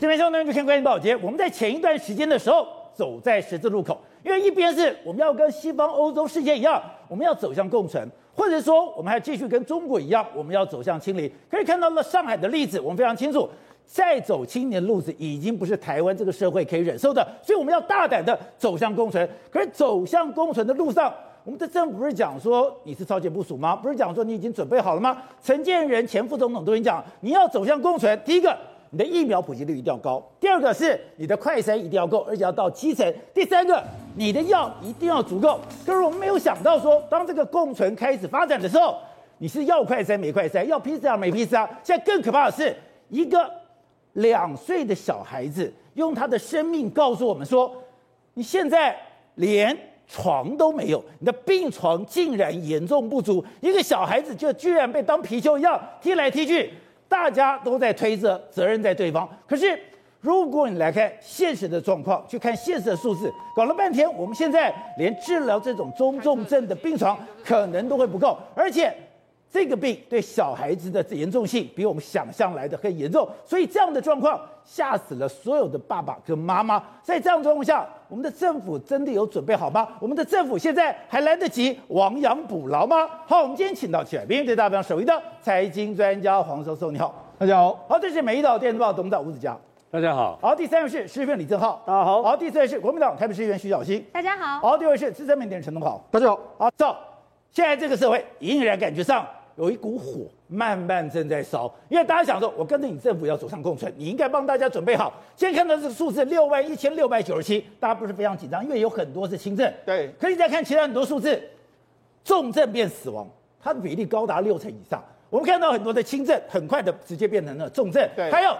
这边兄弟们就看关键报节。我们在前一段时间的时候走在十字路口，因为一边是我们要跟西方欧洲世界一样，我们要走向共存，或者说我们还继续跟中国一样，我们要走向清零。可以看到了上海的例子，我们非常清楚，再走清零的路子已经不是台湾这个社会可以忍受的，所以我们要大胆的走向共存。可是走向共存的路上，我们的政府不是讲说你是超前部署吗？不是讲说你已经准备好了吗？陈建仁前副总统都已经讲，你要走向共存，第一个。你的疫苗普及率一定要高，第二个是你的快筛一定要够，而且要到基层。第三个，你的药一定要足够。可是我们没有想到说，当这个共存开始发展的时候，你是要快筛没快筛，要 PCR 没 PCR。现在更可怕的是，一个两岁的小孩子用他的生命告诉我们说，你现在连床都没有，你的病床竟然严重不足，一个小孩子就居然被当皮球一样踢来踢去。大家都在推着责任在对方，可是如果你来看现实的状况，去看现实的数字，搞了半天，我们现在连治疗这种中重症的病床可能都会不够，而且这个病对小孩子的严重性比我们想象来的更严重，所以这样的状况吓死了所有的爸爸跟妈妈。在这样的状况下，我们的政府真的有准备好吗？我们的政府现在还来得及亡羊补牢吗？好，我们今天请到起来，明天大表首位的财经专家黄教授，你好，大家好。好，这是美丽岛电子报董事长吴子嘉，大家好。好，第三位是市议员李正浩，大家好。好，第四位是国民党台北市议员徐小新，大家好。好，第五位是资深媒体人陈东豪，大家好。好，走，现在这个社会隐然感觉上。有一股火慢慢正在烧，因为大家想说，我跟着你政府要走上共存，你应该帮大家准备好。现在看到这个数字六万一千六百九十七，大家不是非常紧张，因为有很多是轻症。对，可以再看其他很多数字，重症变死亡，它的比例高达六成以上。我们看到很多的轻症，很快的直接变成了重症。对，还有，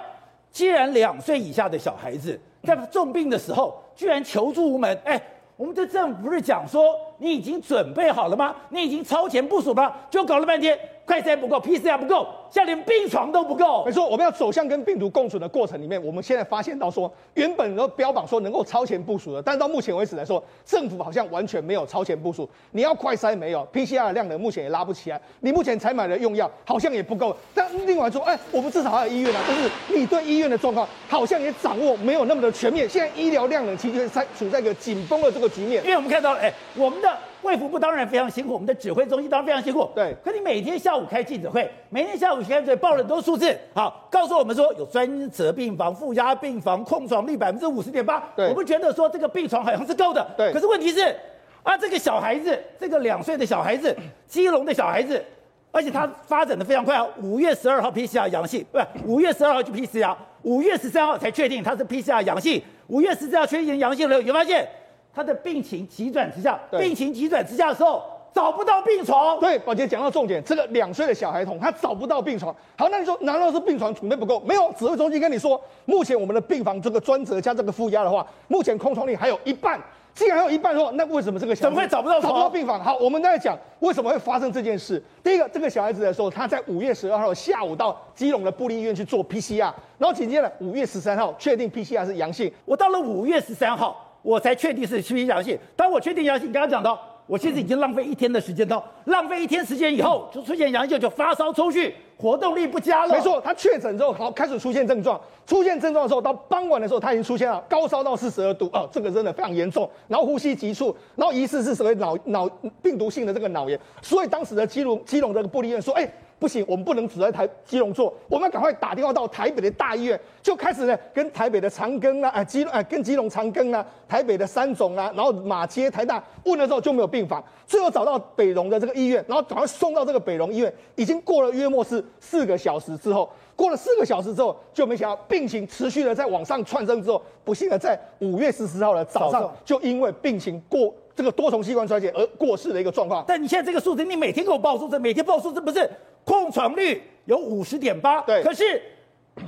既然两岁以下的小孩子在重病的时候，居然求助无门，哎，我们的政府不是讲说你已经准备好了吗？你已经超前部署吗？就搞了半天。快筛不够，PCR 不够，现在连病床都不够。没错，我们要走向跟病毒共存的过程里面，我们现在发现到说，原本都标榜说能够超前部署的，但是到目前为止来说，政府好像完全没有超前部署。你要快筛没有，PCR 的量能目前也拉不起来。你目前采买的用药好像也不够。但另外说，哎，我们至少还有医院啊，但是你对医院的状况好像也掌握没有那么的全面。现在医疗量能其实在处在一个紧绷的这个局面，因为我们看到了，哎，我们的。卫福部当然非常辛苦，我们的指挥中心当然非常辛苦。对，可你每天下午开记者会，每天下午开记者会报了很多数字，好，告诉我们说有专责病房、负压病房空床率百分之五十点八。对，我们觉得说这个病床好像是够的。对，可是问题是，啊，这个小孩子，这个两岁的小孩子，基隆的小孩子，而且他发展的非常快啊，五月十二号 PCR 阳性，不是，五月十二号就 PCR，五月十三号才确定他是 PCR 阳性，五月十四号确认阳性了，有发现？他的病情急转直下，病情急转直下的时候找不到病床。对，宝杰讲到重点，这个两岁的小孩童他找不到病床。好，那你说难道是病床储备不够？没有，指挥中心跟你说，目前我们的病房这个专责加这个负压的话，目前空床率还有一半。既然还有一半的话，那为什么这个小孩怎么会找不到床？找不到病房？好，我们在讲为什么会发生这件事。第一个，这个小孩子的时候，他在五月十二号下午到基隆的布利医院去做 PCR，然后紧接着五月十三号确定 PCR 是阳性。我到了五月十三号。我才确定是 PCR 阳性。当我确定阳性，刚刚讲到，我其实已经浪费一天的时间到，浪费一天时间以后，就出现阳性，就发烧抽搐，活动力不佳了。没错，他确诊之后，好开始出现症状，出现症状的时候，到傍晚的时候，他已经出现了高烧到四十二度啊，这个真的非常严重，然后呼吸急促，然后疑似是所谓脑脑病毒性的这个脑炎，所以当时的基隆基隆这个部立医院说，哎。不行，我们不能只在台基隆做，我们要赶快打电话到台北的大医院，就开始呢跟台北的长庚啊，啊基啊跟基隆长庚啊，台北的三总啊，然后马街台大问了之后就没有病房，最后找到北荣的这个医院，然后赶快送到这个北荣医院，已经过了约莫是四个小时之后，过了四个小时之后，就没想到病情持续的在往上窜升之后，不幸的在五月十四号的早上，就因为病情过这个多重器官衰竭而过世的一个状况。但你现在这个数字，你每天给我报数字，每天报数字不是？空床率有五十点八，对。可是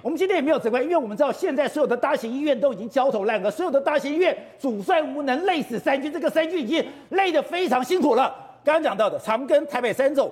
我们今天也没有责怪，因为我们知道现在所有的大型医院都已经焦头烂额，所有的大型医院主帅无能，累死三军，这个三军已经累得非常辛苦了。刚刚讲到的长庚、台北三总、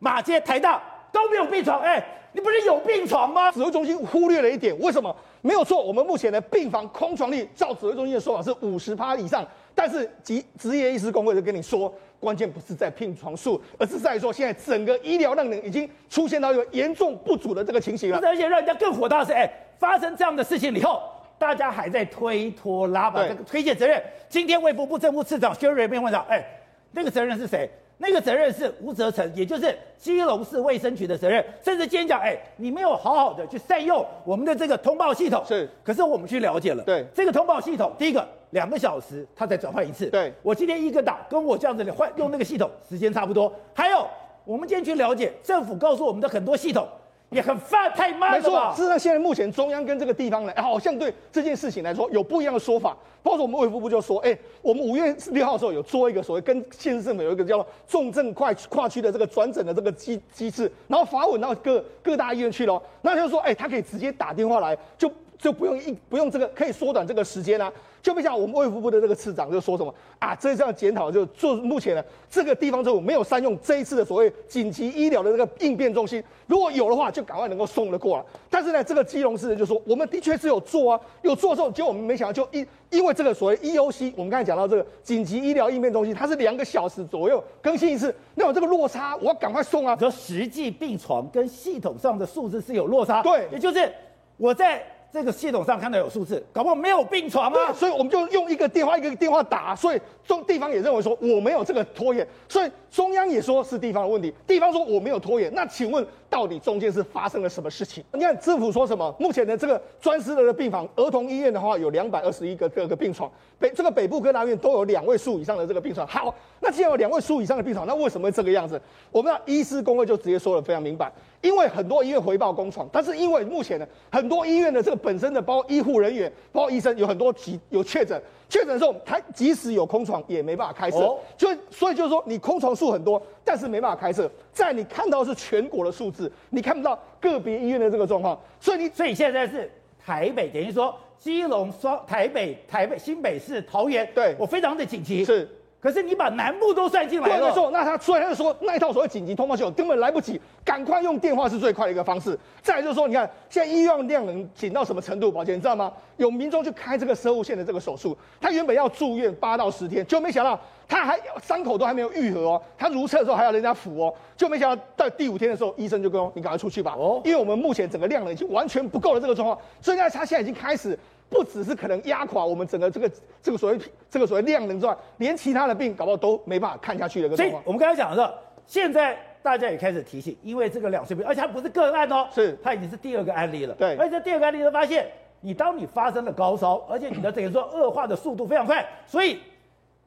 马街、台大都没有病床，哎，你不是有病床吗？指挥中心忽略了一点，为什么？没有错，我们目前的病房空床率，照指挥中心的说法是五十趴以上。但是，职职业医师工会就跟你说，关键不是在聘床数，而是在说现在整个医疗量能已经出现到一个严重不足的这个情形了。而且让人家更火大的是，哎，发生这样的事情以后，大家还在推拖拉，把这个推卸责任。今天卫福部政务次长薛瑞斌问到，哎，那个责任是谁？那个责任是吴泽成，也就是基隆市卫生局的责任。甚至今天讲，哎，你没有好好的去善用我们的这个通报系统。是，可是我们去了解了，对这个通报系统，第一个两个小时它才转换一次。对，我今天一个档，跟我这样子的换用那个系统时间差不多。还有，我们今天去了解，政府告诉我们的很多系统。也很发，太慢了。没错，事实上现在目前中央跟这个地方呢，好像对这件事情来说有不一样的说法。包括我们卫福部就说，哎，我们五月六号的时候有做一个所谓跟县市政府有一个叫重症跨跨区的这个转诊的这个机机制，然后发文到各各大医院去了。那就是说，哎，他可以直接打电话来，就就不用一不用这个，可以缩短这个时间啊。就没想我们卫福部的这个次长就说什么啊，这这样检讨就就目前呢，这个地方政府没有善用这一次的所谓紧急医疗的这个应变中心，如果有的话，就赶快能够送得过来。但是呢，这个基隆市人就说，我们的确是有做啊，有做的时候，结果我们没想到就因因为这个所谓 EOC，我们刚才讲到这个紧急医疗应变中心，它是两个小时左右更新一次，那有这个落差，我要赶快送啊。说实际病床跟系统上的数字是有落差，对，也就是我在。这个系统上看到有数字，搞不好没有病床啊，所以我们就用一个电话一个电话打，所以中地方也认为说我没有这个拖延，所以中央也说是地方的问题，地方说我没有拖延，那请问到底中间是发生了什么事情？你看政府说什么？目前的这个专司的病房，儿童医院的话有两百二十一个各个病床，北这个北部各大院都有两位数以上的这个病床。好，那既然有两位数以上的病床，那为什么会这个样子？我们的医师公会就直接说得非常明白。因为很多医院回报空床，但是因为目前呢，很多医院的这个本身的包括医护人员、包括医生有很多急有确诊，确诊的时候，他即使有空床也没办法开设，就所以就是说你空床数很多，但是没办法开设。在你看到的是全国的数字，你看不到个别医院的这个状况，所以你所以现在是台北等于说基隆双台北台北新北市桃园，对。我非常的紧急。是。可是你把南部都算进来了，没错。那他所以他就说那一套所谓紧急通报系统根本来不及，赶快用电话是最快的一个方式。再来就是说，你看现在医院量能紧到什么程度？宝杰，你知道吗？有民众去开这个生物线的这个手术，他原本要住院八到十天，就没想到他还伤口都还没有愈合哦，他如厕的时候还要人家扶哦，就没想到到第五天的时候，医生就跟我你赶快出去吧哦，因为我们目前整个量能已经完全不够了这个状况，所以呢，他现在已经开始。不只是可能压垮我们整个这个这个所谓这个所谓量能之外，连其他的病搞不好都没办法看下去的。所以我们刚才讲的是，现在大家也开始提醒，因为这个两岁病，而且它不是个案哦，是它已经是第二个案例了。对，而且第二个案例就发现，你当你发生了高烧，而且你的等于说恶化的速度非常快，所以。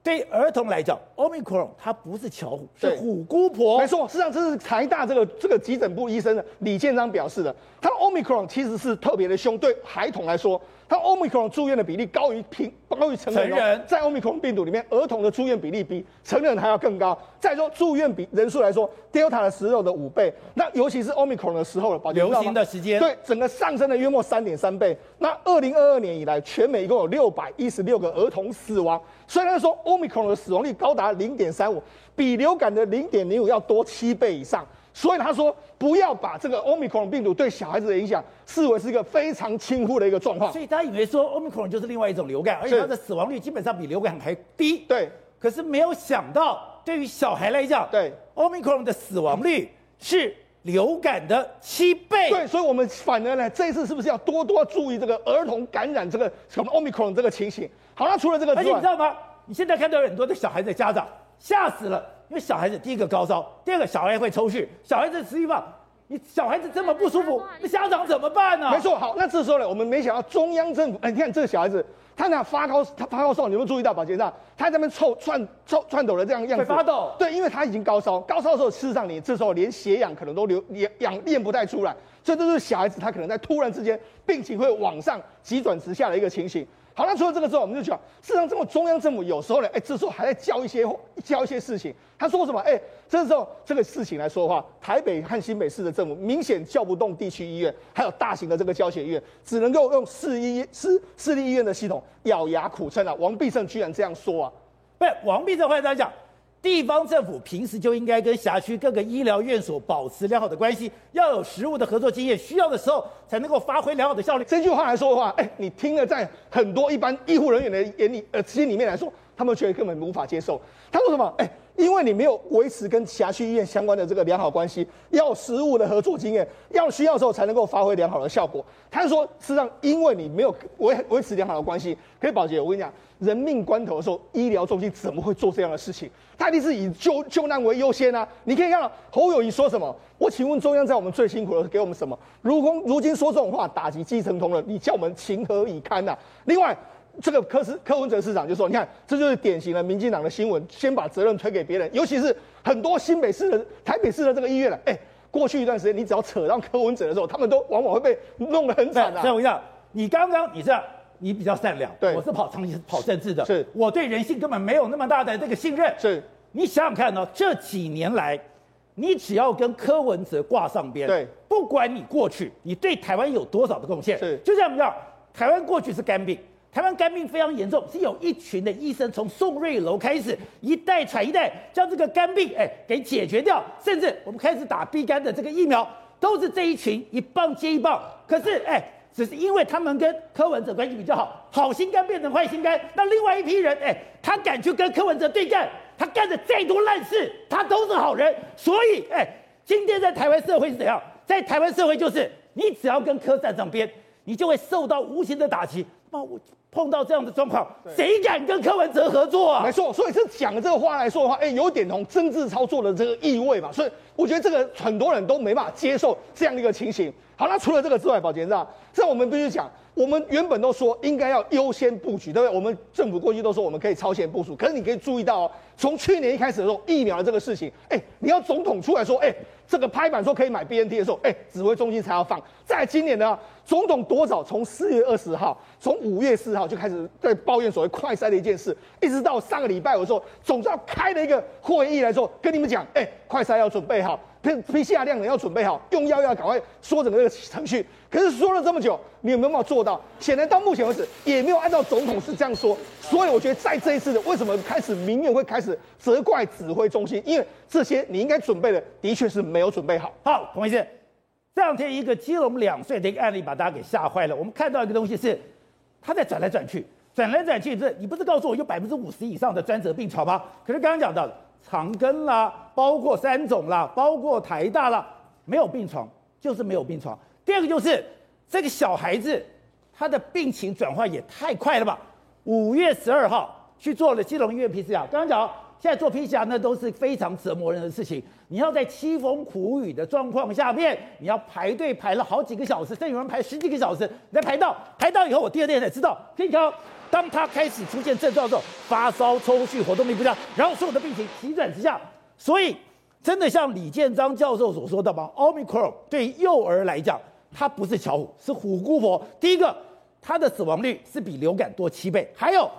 对儿童来讲，Omicron 它不是巧虎，是虎姑婆。没错，事实际上这是台大这个这个急诊部医生的李建章表示的。他 Omicron 其实是特别的凶，对孩童来说。他 Omicron 住院的比例高于平高于成人，成人，在 Omicron 病毒里面，儿童的住院比例比成人还要更高。再说住院比人数来说，Delta 的时候的五倍，那尤其是 Omicron 的时候，流行的时间，对整个上升了约莫三点三倍。那二零二二年以来，全美一共有六百一十六个儿童死亡。虽然说 Omicron 的死亡率高达零点三五，比流感的零点零五要多七倍以上。所以他说，不要把这个 Omicron 病毒对小孩子的影响视为是一个非常轻忽的一个状况。所以他以为说 Omicron 就是另外一种流感，而且它的死亡率基本上比流感还低。对。可是没有想到，对于小孩来讲，对 Omicron 的死亡率是流感的七倍。对，所以我们反而呢，这一次是不是要多多注意这个儿童感染这个什么 Omicron 这个情形？好，那除了这个而且你知道吗？你现在看到很多的小孩子的家长吓死了。因为小孩子第一个高烧，第二个小孩会抽搐，小孩子实际上，你小孩子这么不舒服，那家长怎么办呢？没错，好，那这时候呢，我们没想到中央政府，哎，你看这个小孩子，他那发高，他发高烧，你有没有注意到，宝杰，他在那边抽窜抽窜抖的这样样子，发抖。对，因为他已经高烧，高烧的时候，事实上你这时候连血氧可能都流氧氧练不太出来，这都是小孩子他可能在突然之间病情会往上急转直下的一个情形。好，那除了这个之后，我们就讲，事实上，这种中央政府有时候呢，哎，这时候还在教一些教一些事情。他说什么？哎，这时候这个事情来说的话，台北和新北市的政府明显叫不动地区医院，还有大型的这个教学医院，只能够用市医市市立医院的系统咬牙苦撑啊。王必胜居然这样说啊！不是王必胜，会这样讲，地方政府平时就应该跟辖区各个医疗院所保持良好的关系，要有实物的合作经验，需要的时候才能够发挥良好的效率。这句话来说的话，哎，你听了，在很多一般医护人员的眼里，呃，心里面来说，他们却根本无法接受。他说什么？哎。因为你没有维持跟辖区医院相关的这个良好关系，要实务的合作经验，要需要的时候才能够发挥良好的效果。他就说，事实上，因为你没有维维持良好的关系，可以宝杰，我跟你讲，人命关头的时候，医疗中心怎么会做这样的事情？他一定是以救救难为优先啊！你可以看到侯友宜说什么？我请问中央，在我们最辛苦的时候给我们什么？如今如今说这种话，打击基层同仁，你叫我们情何以堪呐、另外。这个柯斯柯文哲市长就说：“你看，这就是典型的民进党的新闻，先把责任推给别人，尤其是很多新北市的、台北市的这个医院了。哎，过去一段时间，你只要扯到柯文哲的时候，他们都往往会被弄得很惨的、啊。”所以我讲，你刚刚你这样，你比较善良，对，我是跑长期跑政治的，是我对人性根本没有那么大的这个信任。是，你想想看呢、哦，这几年来，你只要跟柯文哲挂上边，对，不管你过去你对台湾有多少的贡献，是，就这样讲，台湾过去是肝病。台湾肝病非常严重，是有一群的医生从宋瑞楼开始，一代传一代，将这个肝病哎给解决掉，甚至我们开始打 B 肝的这个疫苗，都是这一群一棒接一棒。可是哎，只是因为他们跟柯文哲关系比较好，好心肝变成坏心肝。那另外一批人哎，他敢去跟柯文哲对干，他干的再多烂事，他都是好人。所以哎，今天在台湾社会是怎样？在台湾社会就是，你只要跟柯站上边，你就会受到无形的打击。那我。碰到这样的状况，谁敢跟柯文哲合作啊？没错，所以这讲这个话来说的话，哎，有点同政治操作的这个意味嘛。所以我觉得这个很多人都没办法接受这样的一个情形。好，那除了这个之外，宝杰这样，这我们必须讲，我们原本都说应该要优先布局，对不对？我们政府过去都说我们可以超前部署，可是你可以注意到哦，从去年一开始的时候，疫苗的这个事情，哎，你要总统出来说，哎，这个拍板说可以买 BNT 的时候，哎，指挥中心才要放。在今年呢？总统多早？从四月二十号，从五月四号就开始在抱怨所谓快筛的一件事，一直到上个礼拜，我说总算开了一个会议来说，跟你们讲，哎、欸，快筛要准备好，PCR 量的要准备好，用药要赶快说整个这个程序。可是说了这么久，你有没有办法做到？显然到目前为止也没有按照总统是这样说。所以我觉得在这一次的为什么开始民怨会开始责怪指挥中心？因为这些你应该准备的，的确是没有准备好。好，同学。这两天一个基隆两岁的一个案例把大家给吓坏了。我们看到一个东西是，他在转来转去，转来转去，这你不是告诉我有百分之五十以上的专责病床吗？可是刚刚讲到的长庚啦，包括三种啦，包括台大啦，没有病床，就是没有病床。第二个就是这个小孩子他的病情转换也太快了吧？五月十二号去做了基隆医院 PCR，刚刚讲。现在做 PCR 那都是非常折磨人的事情。你要在凄风苦雨的状况下面，你要排队排了好几个小时，甚至有人排十几个小时。你再排到排到以后，我第二天才知道，可以看到，当他开始出现症状的时候，发烧、抽搐、活动力不佳，然后所有的病情急转直下。所以，真的像李建章教授所说的吗？Omicron 对幼儿来讲，它不是巧虎，是虎姑婆。第一个，它的死亡率是比流感多七倍，还有。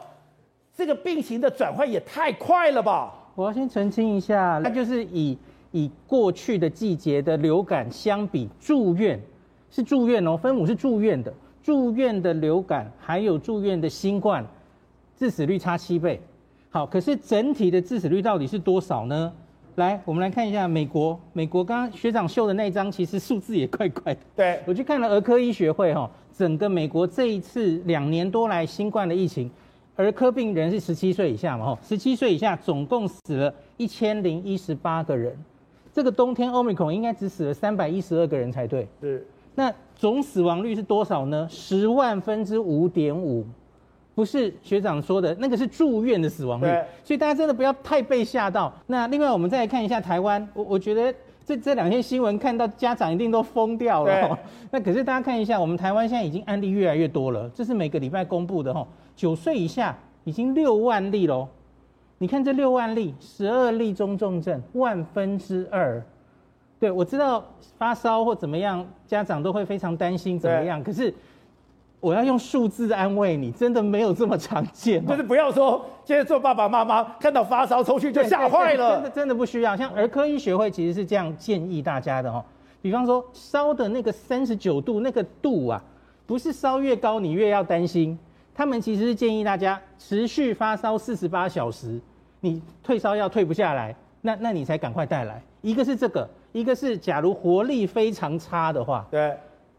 这个病情的转换也太快了吧！我要先澄清一下，那就是以以过去的季节的流感相比，住院是住院哦，分母是住院的，住院的流感还有住院的新冠，致死率差七倍。好，可是整体的致死率到底是多少呢？来，我们来看一下美国，美国刚刚学长秀的那张，其实数字也怪怪的。对，我去看了儿科医学会哈，整个美国这一次两年多来新冠的疫情。儿科病人是十七岁以下嘛？吼，十七岁以下总共死了一千零一十八个人。这个冬天 Omicron 应该只死了三百一十二个人才对。是。那总死亡率是多少呢？十万分之五点五，不是学长说的那个是住院的死亡率。对。所以大家真的不要太被吓到。那另外我们再来看一下台湾，我我觉得这这两天新闻看到家长一定都疯掉了。对。那可是大家看一下，我们台湾现在已经案例越来越多了，这是每个礼拜公布的吼。九岁以下已经六万例喽，你看这六万例，十二例中重症，万分之二。对，我知道发烧或怎么样，家长都会非常担心怎么样。可是我要用数字安慰你，真的没有这么常见。就是不要说现在做爸爸妈妈看到发烧出去就吓坏了，真的真的不需要。像儿科医学会其实是这样建议大家的哦，比方说烧的那个三十九度那个度啊，不是烧越高你越要担心。他们其实是建议大家持续发烧四十八小时，你退烧药退不下来，那那你才赶快带来。一个是这个，一个是假如活力非常差的话，对。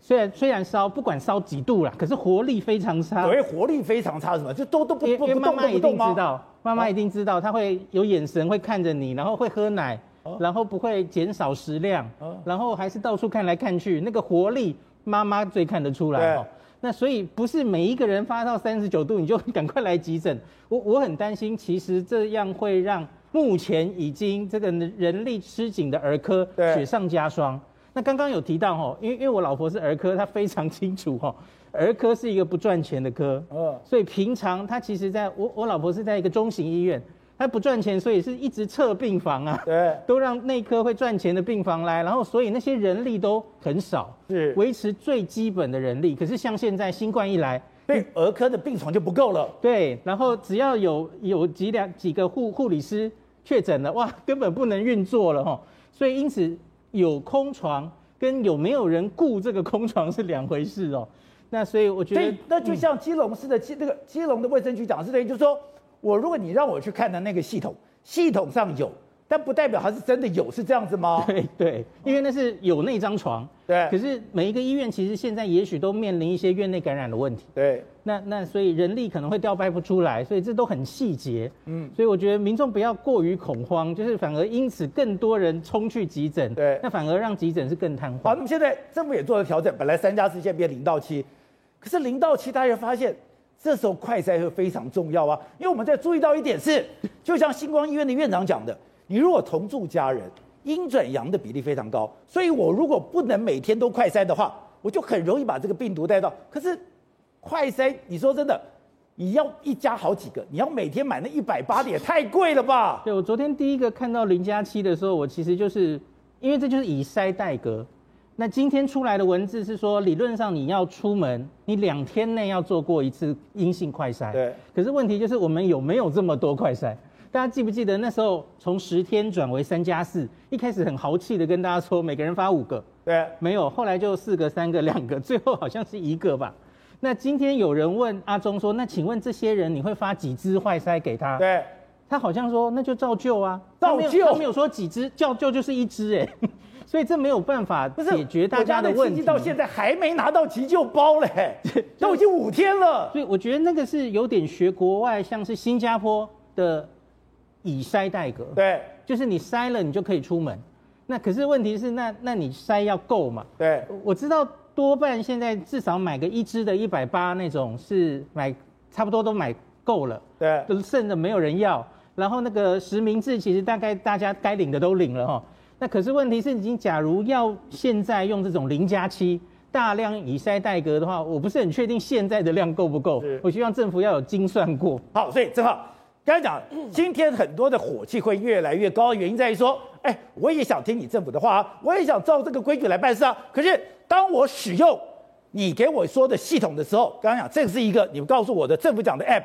虽然虽然烧不管烧几度啦，可是活力非常差。所谓活力非常差是什么？就都都不不动，妈妈一定知道，妈妈一定知道，她会有眼神会看着你，然后会喝奶，然后不会减少食量，然后还是到处看来看去，那个活力妈妈最看得出来哦。那所以不是每一个人发到三十九度你就赶快来急诊。我我很担心，其实这样会让目前已经这个人力吃紧的儿科雪上加霜。那刚刚有提到哈，因为因为我老婆是儿科，她非常清楚哈，儿科是一个不赚钱的科，嗯，所以平常她其实在我我老婆是在一个中型医院，她不赚钱，所以是一直撤病房啊，对，都让内科会赚钱的病房来，然后所以那些人力都很少，是维持最基本的人力。可是像现在新冠一来，对儿科的病床就不够了，对，然后只要有有几两几个护护理师确诊了，哇，根本不能运作了哈，所以因此。有空床跟有没有人雇这个空床是两回事哦。那所以我觉得，那就像基隆市的基那个基隆的卫生局长是等于就是说，我如果你让我去看的那个系统，系统上有。但不代表它是真的有，是这样子吗？对对，因为那是有那张床。对。可是每一个医院其实现在也许都面临一些院内感染的问题。对。那那所以人力可能会调派不出来，所以这都很细节。嗯。所以我觉得民众不要过于恐慌，就是反而因此更多人冲去急诊。对。那反而让急诊是更瘫痪。好，那么现在政府也做了调整，本来三加四现在变零到七，可是零到七大家发现这时候快筛会非常重要啊，因为我们在注意到一点是，就像星光医院的院长讲的。你如果同住家人，阴转阳的比例非常高，所以我如果不能每天都快筛的话，我就很容易把这个病毒带到。可是快筛，你说真的，你要一家好几个，你要每天买那一百八的也太贵了吧？对，我昨天第一个看到零加七的时候，我其实就是因为这就是以筛代隔。那今天出来的文字是说，理论上你要出门，你两天内要做过一次阴性快筛。对。可是问题就是我们有没有这么多快筛？大家记不记得那时候从十天转为三加四，一开始很豪气的跟大家说每个人发五个，对，没有，后来就四个、三个、两个，最后好像是一个吧。那今天有人问阿中说，那请问这些人你会发几支坏塞给他？对，他好像说那就照旧啊，照旧，他没有说几支，照旧就是一支哎，所以这没有办法解决大家的问题。到现在还没拿到急救包嘞，都已经五天了。所以我觉得那个是有点学国外，像是新加坡的。以筛代隔，对，就是你筛了，你就可以出门。那可是问题是，那那你筛要够嘛？对，我知道多半现在至少买个一支的一百八那种是买差不多都买够了，对，都剩的没有人要。然后那个实名制其实大概大家该领的都领了哈。那可是问题是，已经假如要现在用这种零加七大量以筛代隔的话，我不是很确定现在的量够不够。我希望政府要有精算过。好，所以正好。刚才讲，今天很多的火气会越来越高，原因在于说，哎，我也想听你政府的话啊，我也想照这个规矩来办事啊。可是当我使用你给我说的系统的时候，刚刚讲这是一个你们告诉我的政府讲的 App，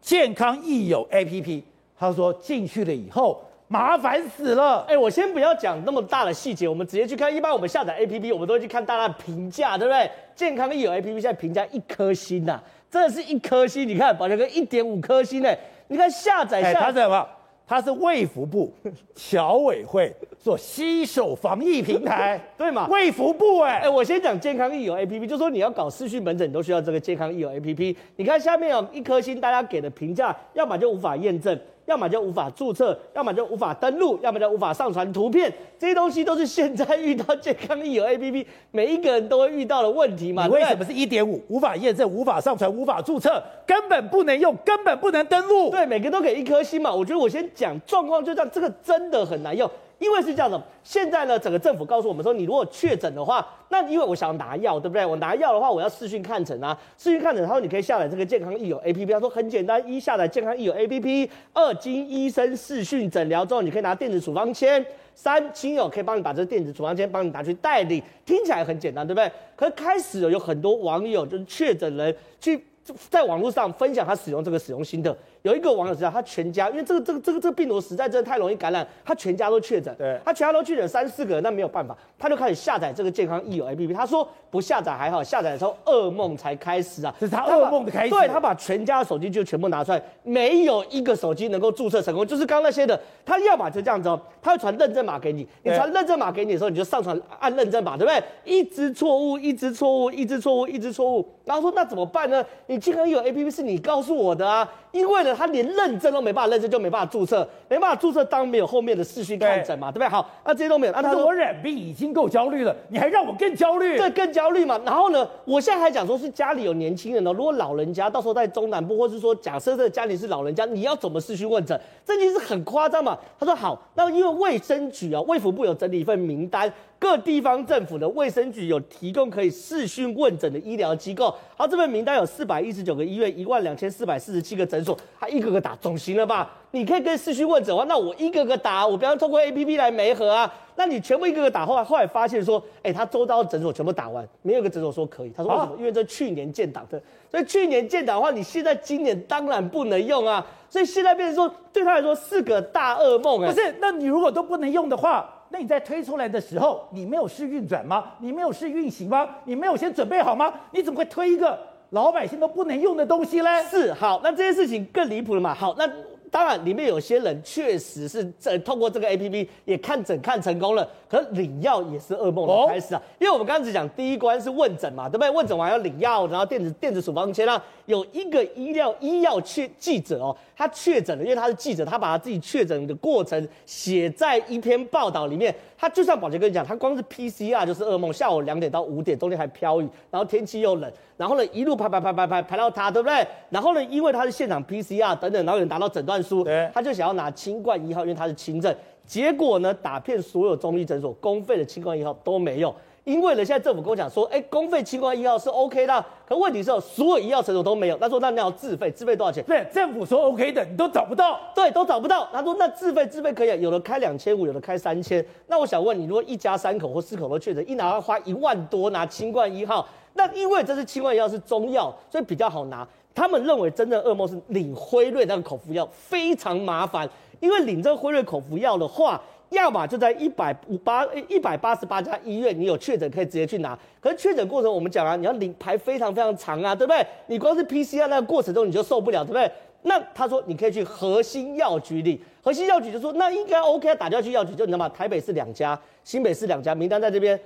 健康益友 APP，他说进去了以后麻烦死了。哎，我先不要讲那么大的细节，我们直接去看。一般我们下载 APP，我们都会去看大家的评价，对不对？健康益友 APP 现在评价一颗星呐、啊，真的是一颗星。你看，把那个一点五颗星呢。你看下载下，它是什么？它是卫福部侨委会做携手防疫平台，对吗？卫福部哎、欸，哎，我先讲健康益友 APP，就说你要搞视讯门诊，你都需要这个健康益友 APP。你看下面有一颗星，大家给的评价，要么就无法验证。要么就无法注册，要么就无法登录，要么就无法上传图片，这些东西都是现在遇到健康益友 APP 每一个人都会遇到的问题嘛？你为什么是一点五？无法验证，无法上传，无法注册，根本不能用，根本不能登录。对，每个都给一颗星嘛？我觉得我先讲状况，就这样，这个真的很难用。因为是这样的，现在呢，整个政府告诉我们说，你如果确诊的话，那因为我想拿药，对不对？我拿药的话，我要视讯看诊啊，视讯看诊，他说你可以下载这个健康益友 APP，他说很简单，一下载健康益友 APP，二经医生视讯诊疗之后，你可以拿电子处方签，三亲友可以帮你把这电子处方签帮你拿去代理，听起来很简单，对不对？可是开始有很多网友就是确诊人去在网络上分享他使用这个使用心得。有一个网友知道，他全家因为这个这个这个这个病毒实在真的太容易感染，他全家都确诊，对，他全家都确诊三四个人，那没有办法，他就开始下载这个健康益友 APP。他说不下载还好，下载的时候噩梦才开始啊，这是他噩梦的开始。对，他把全家的手机就全部拿出来，没有一个手机能够注册成功，就是刚刚那些的，他要么就这样子哦，他会传认证码给你，你传认证码给你的时候，你就上传按认证码，对不对？一直错误，一直错误，一直错误，一直错误。然后说那怎么办呢？你健康益友 APP 是你告诉我的啊，因为呢，他连认证都没办法认证，就没办法注册，没办法注册，当没有后面的视讯看诊嘛，对，不对？好，那这些都没有。那他说我染病已经够焦虑了，你还让我更焦虑？对，更焦虑嘛。然后呢，我现在还讲说是家里有年轻人哦，如果老人家到时候在中南部，或是说假设这个家里是老人家，你要怎么视讯问诊？这件事很夸张嘛。他说好，那因为卫生局啊，卫福部有整理一份名单。各地方政府的卫生局有提供可以视讯问诊的医疗机构，好，这份名单有四百一十九个医院，一万两千四百四十七个诊所，他一个个打，总行了吧？你可以跟市区问诊的话，那我一个个打，我不要通过 APP 来媒合啊，那你全部一个个打，后来后来发现说，哎、欸，他周遭诊所全部打完，没有一个诊所说可以，他说为什么？啊、因为这去年建档的，所以去年建档的话，你现在今年当然不能用啊，所以现在变成说对他来说是个大噩梦哎。不是，那你如果都不能用的话。那你在推出来的时候，你没有试运转吗？你没有试运行吗？你没有先准备好吗？你怎么会推一个老百姓都不能用的东西嘞？是，好，那这件事情更离谱了嘛？好，那。当然，里面有些人确实是这通过这个 APP 也看诊看成功了，可是领药也是噩梦的开始啊！哦、因为我们刚才讲第一关是问诊嘛，对不对？问诊完要领药，然后电子电子处方签啊。有一个医疗医药确记者哦，他确诊了，因为他是记者，他把他自己确诊的过程写在一篇报道里面。他就像宝杰跟你讲，他光是 PCR 就是噩梦，下午两点到五点，中间还飘雨，然后天气又冷，然后呢一路排排排排排排到他，对不对？然后呢，因为他是现场 PCR 等等，然后有人拿到诊断书，他就想要拿清冠一号，因为他是轻症。结果呢，打遍所有中医诊所，公费的清冠一号都没用。因为呢，现在政府跟我讲说，哎，公费清冠一号是 OK 的，可问题是所有医药诊所都没有。他说那你要自费，自费多少钱？对，政府说 OK 的，你都找不到。对，都找不到。他说那自费自费可以，有的开两千五，有的开三千。那我想问你，如果一家三口或四口都确诊，一拿要花一万多拿清冠一号，那因为这是清冠一号是中药，所以比较好拿。他们认为真正噩梦是领辉瑞那个口服药，非常麻烦，因为领这个辉瑞口服药的话。要么就在一百五八一百八十八家医院，你有确诊可以直接去拿。可是确诊过程我们讲啊，你要领排非常非常长啊，对不对？你光是 PCR 那个过程中你就受不了，对不对？那他说你可以去核心药局领，核心药局就说那应该 OK，打掉去药局就你知道吗？台北市两家，新北市两家，名单在这边，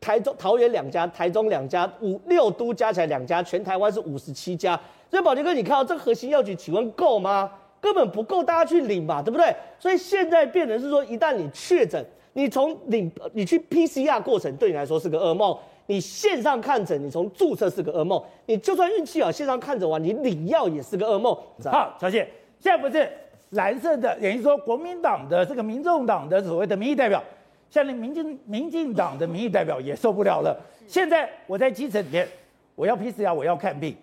台中桃园两家，台中两家，五六都加起来两家，全台湾是五十七家。所以宝杰哥，你看到这个核心药局，请问够吗？根本不够大家去领嘛，对不对？所以现在变成是说，一旦你确诊，你从领你去 PCR 过程对你来说是个噩梦，你线上看诊，你从注册是个噩梦，你就算运气好，线上看诊完你领药也是个噩梦。好，小谢，现在不是蓝色的，等于说国民党的这个民众党的所谓的民意代表，像连民进民进党的民意代表也受不了了。现在我在基层里面，我要 PCR，我要看病。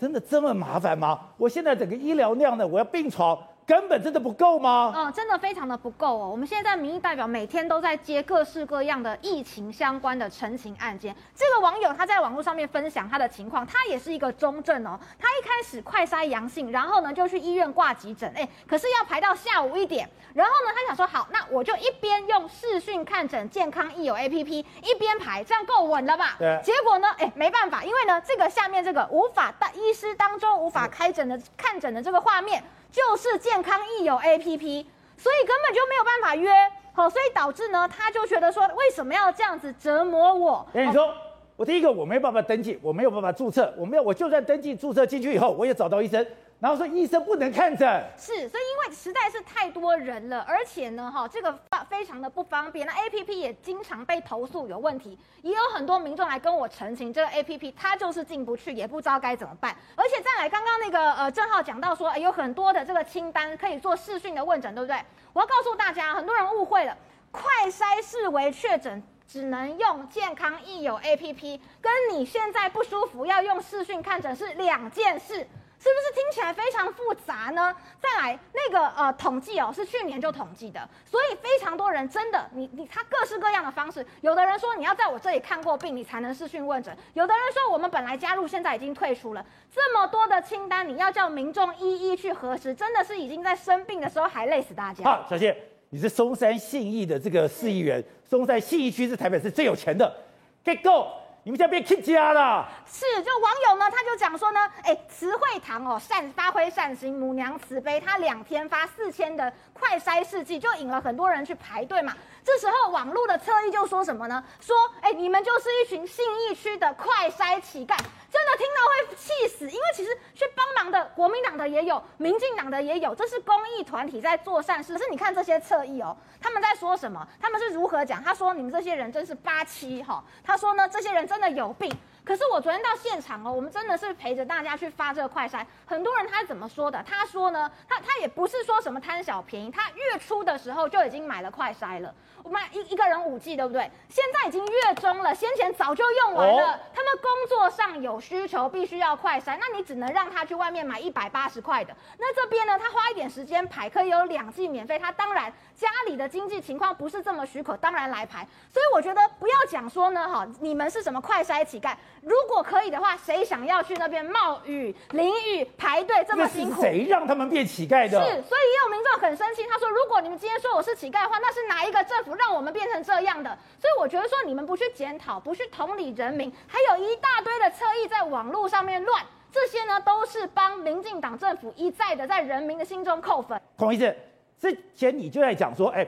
真的这么麻烦吗？我现在整个医疗量呢，我要病床。根本真的不够吗？嗯，真的非常的不够哦。我们现在民意代表每天都在接各式各样的疫情相关的陈情案件。这个网友他在网络上面分享他的情况，他也是一个中症哦。他一开始快筛阳性，然后呢就去医院挂急诊，哎，可是要排到下午一点。然后呢，他想说好，那我就一边用视讯看诊健康益友 APP，一边排，这样够稳了吧？对。结果呢，哎，没办法，因为呢这个下面这个无法当医师当中无法开诊的看诊的这个画面。就是健康益友 APP，所以根本就没有办法约，好，所以导致呢，他就觉得说，为什么要这样子折磨我？跟你说，我第一个我没有办法登记，我没有办法注册，我没有，我就算登记注册进去以后，我也找到医生。然后说医生不能看诊，是，所以因为实在是太多人了，而且呢，哈，这个非常的不方便。那 APP 也经常被投诉有问题，也有很多民众来跟我澄清，这个 APP 它就是进不去，也不知道该怎么办。而且再来，刚刚那个呃正浩讲到说，有很多的这个清单可以做视讯的问诊，对不对？我要告诉大家，很多人误会了，快筛视为确诊，只能用健康益友 APP，跟你现在不舒服要用视讯看诊是两件事。是不是听起来非常复杂呢？再来那个呃统计哦，是去年就统计的，所以非常多人真的，你你他各式各样的方式，有的人说你要在我这里看过病，你才能视讯问诊；有的人说我们本来加入，现在已经退出了。这么多的清单，你要叫民众一一去核实，真的是已经在生病的时候还累死大家。好，小谢，你是松山信义的这个市议员，松山信义区是台北市最有钱的，Get go！你们现在变 K 家了？是，就网友呢，他就讲说呢，哎，慈惠堂哦，善发挥善心，母娘慈悲，他两天发四千的快筛试剂，就引了很多人去排队嘛。这时候网络的侧翼就说什么呢？说，哎，你们就是一群信义区的快筛乞丐。真的听到会气死，因为其实去帮忙的国民党的也有，民进党的也有，这是公益团体在做善事。可是你看这些侧翼哦，他们在说什么？他们是如何讲？他说你们这些人真是八七哈。他说呢，这些人真的有病。可是我昨天到现场哦，我们真的是陪着大家去发这个快筛。很多人他是怎么说的？他说呢，他他也不是说什么贪小便宜，他月初的时候就已经买了快筛了。我买一一个人五 G，对不对？现在已经月中了，先前早就用完了。哦、他们工作上有需求，必须要快筛，那你只能让他去外面买一百八十块的。那这边呢，他花一点时间排，可以有两剂免费。他当然家里的经济情况不是这么许可，当然来排。所以我觉得不要讲说呢，哈，你们是什么快筛乞丐？如果可以的话，谁想要去那边冒雨淋雨排队这么辛苦？谁让他们变乞丐的？是，所以也有民众很生气，他说：如果你们今天说我是乞丐的话，那是哪一个政府？让我们变成这样的，所以我觉得说你们不去检讨，不去同理人民，还有一大堆的侧翼在网络上面乱，这些呢都是帮民进党政府一再的在人民的心中扣分。孔医生，之前你就在讲说，哎，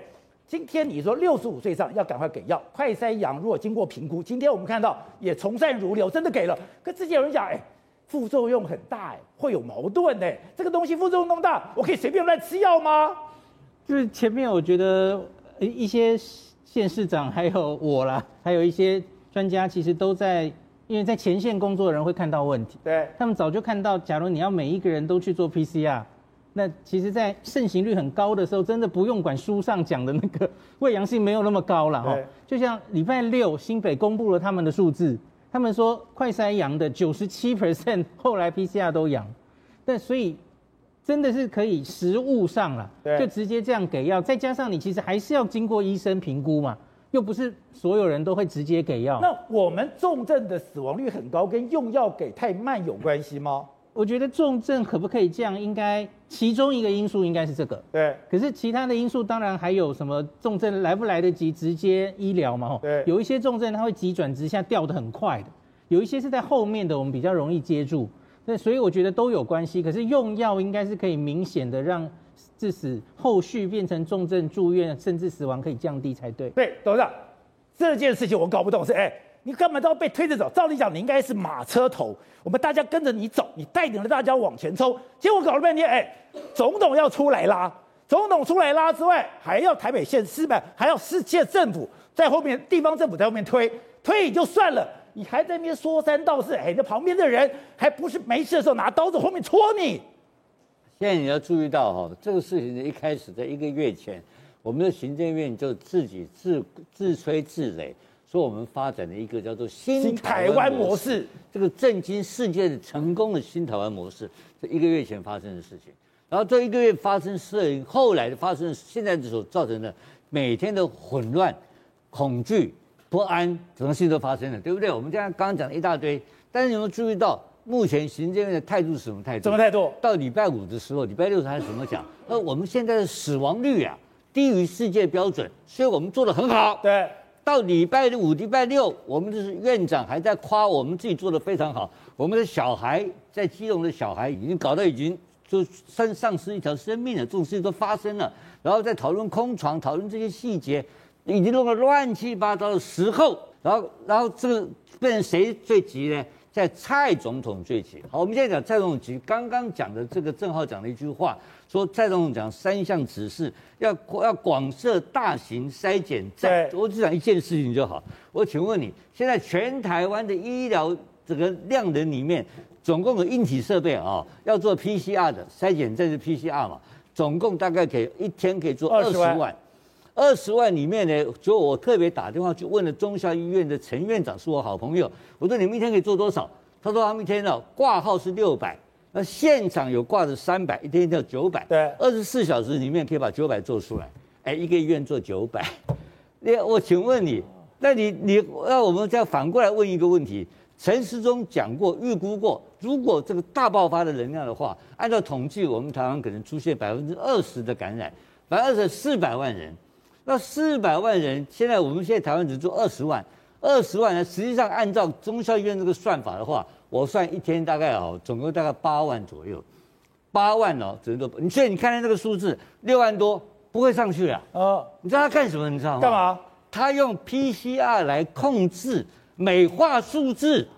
今天你说六十五岁以上要赶快给药，快筛阳如果经过评估，今天我们看到也从善如流，真的给了。可之前有人讲，哎，副作用很大，哎，会有矛盾，哎，这个东西副作用那么大，我可以随便乱吃药吗？就是前面我觉得。一些县市长还有我啦，还有一些专家，其实都在，因为在前线工作的人会看到问题，对，他们早就看到，假如你要每一个人都去做 PCR，那其实，在盛行率很高的时候，真的不用管书上讲的那个 胃阳性没有那么高了哈。就像礼拜六新北公布了他们的数字，他们说快筛阳的九十七 percent 后来 PCR 都阳，但所以。真的是可以实物上了，就直接这样给药，再加上你其实还是要经过医生评估嘛，又不是所有人都会直接给药。那我们重症的死亡率很高，跟用药给太慢有关系吗？我觉得重症可不可以这样，应该其中一个因素应该是这个。对。可是其他的因素当然还有什么重症来不来得及直接医疗嘛？吼对。有一些重症它会急转直下，掉的很快的，有一些是在后面的，我们比较容易接住。那所以我觉得都有关系，可是用药应该是可以明显的让致死后续变成重症住院甚至死亡可以降低才对。对，董事长，这件事情我搞不懂是，哎，你干嘛都要被推着走？照理讲你应该是马车头，我们大家跟着你走，你带领着大家往前冲。结果搞了半天，哎，总统要出来拉，总统出来拉之外，还要台北县市办，还要市县政府在后面，地方政府在后面推，推也就算了。你还在那边说三道四，哎，那旁边的人还不是没事的时候拿刀子后面戳你。现在你要注意到哈，这个事情呢，一开始在一个月前，我们的行政院就自己自自吹自擂，说我们发展了一个叫做新台湾模式，这个震惊世界的成功的新台湾模式，这一个月前发生的事情。然后这一个月发生事，后来的发生，现在所造成的每天的混乱、恐惧。不安，什么事情都发生了，对不对？我们刚刚刚讲了一大堆，但是你有没有注意到，目前行政院的态度是什么态度？什么态度？到礼拜五的时候，礼拜六他是怎么讲？呃，我们现在的死亡率啊，低于世界标准，所以我们做得很好。对。到礼拜五、礼拜六，我们的院长还在夸我们自己做得非常好。我们的小孩在基隆的小孩已经搞到已经就丧丧失一条生命了，这种事情都发生了。然后在讨论空床，讨论这些细节。已经弄得乱七八糟的时候，然后，然后这个变成谁最急呢？在蔡总统最急。好，我们现在讲蔡总统急。刚刚讲的这个郑浩讲的一句话，说蔡总统讲三项指示，要要广设大型筛检站。我只讲一件事情就好。我请问你，现在全台湾的医疗这个量能里面，总共有硬体设备啊，要做 PCR 的筛检站是 PCR 嘛，总共大概可以一天可以做二十万。二十万里面呢，就我特别打电话去问了中校医院的陈院长，是我好朋友。我说你们一天可以做多少？他说他们一天呢挂号是六百，那现场有挂着三百，一天要九百，对，二十四小时里面可以把九百做出来。哎，一个医院做九百，那我请问你，那你你那我们再反过来问一个问题：陈时中讲过、预估过，如果这个大爆发的能量的话，按照统计，我们台湾可能出现百分之二十的感染，百分之二十四百万人。那四百万人，现在我们现在台湾只做二十万，二十万人，实际上按照中校医院这个算法的话，我算一天大概哦，总共大概八万左右，八万哦，只能做，你所以你看看这个数字，六万多。不会上去了。呃，你知道他干什么？你知道吗？干嘛？他用 PCR 来控制美化数字。